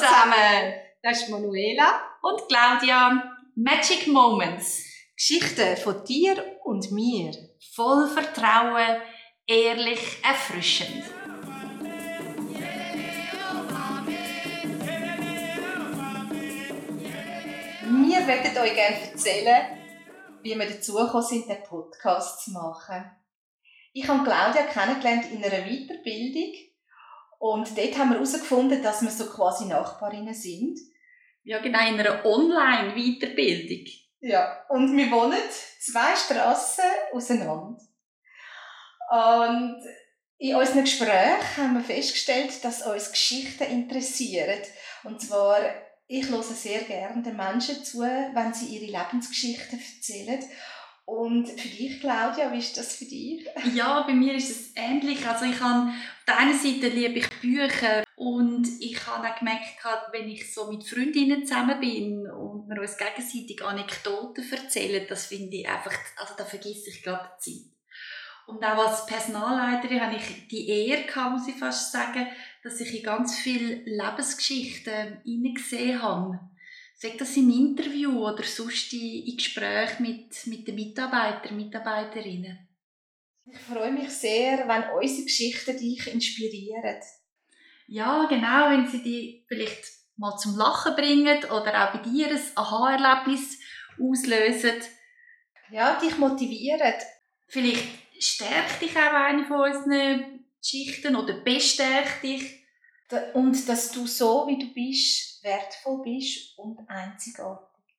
zusammen! Das ist Manuela und Claudia. Magic Moments. Geschichten von dir und mir. Voll Vertrauen, ehrlich, erfrischend. Wir möchten euch gerne erzählen, wie wir dazu gekommen sind, den Podcast zu machen. Ich habe Claudia kennengelernt in einer Weiterbildung und dort haben wir herausgefunden, dass wir so quasi Nachbarinnen sind. Ja, genau, in einer Online-Weiterbildung. Ja, und wir wohnen zwei Strassen auseinander. Und in unseren Gesprächen haben wir festgestellt, dass uns Geschichten interessieren. Und zwar, ich höre sehr gerne den Menschen zu, wenn sie ihre Lebensgeschichten erzählen. Und für dich, Claudia, wie ist das für dich? Ja, bei mir ist es ähnlich. Also ich habe, auf der einen Seite liebe ich Bücher und ich habe auch gemerkt, wenn ich so mit Freundinnen zusammen bin und wir uns gegenseitig Anekdoten erzählen, das finde ich einfach, also da vergesse ich gerade die Zeit. Und auch als Personalleiterin habe ich die Ehre muss ich fast sagen, dass ich in ganz viele Lebensgeschichten hineingesehen habe Sag das im Interview oder sonst in Gesprächen mit, mit den Mitarbeitern, Mitarbeiterinnen. Ich freue mich sehr, wenn unsere Geschichten dich inspirieren. Ja, genau, wenn sie dich vielleicht mal zum Lachen bringen oder auch bei dir ein Aha-Erlebnis auslösen. Ja, dich motivieren. Vielleicht stärkt dich auch eine von unseren Geschichten oder bestärkt dich. Und dass du so, wie du bist, wertvoll bist und einzigartig.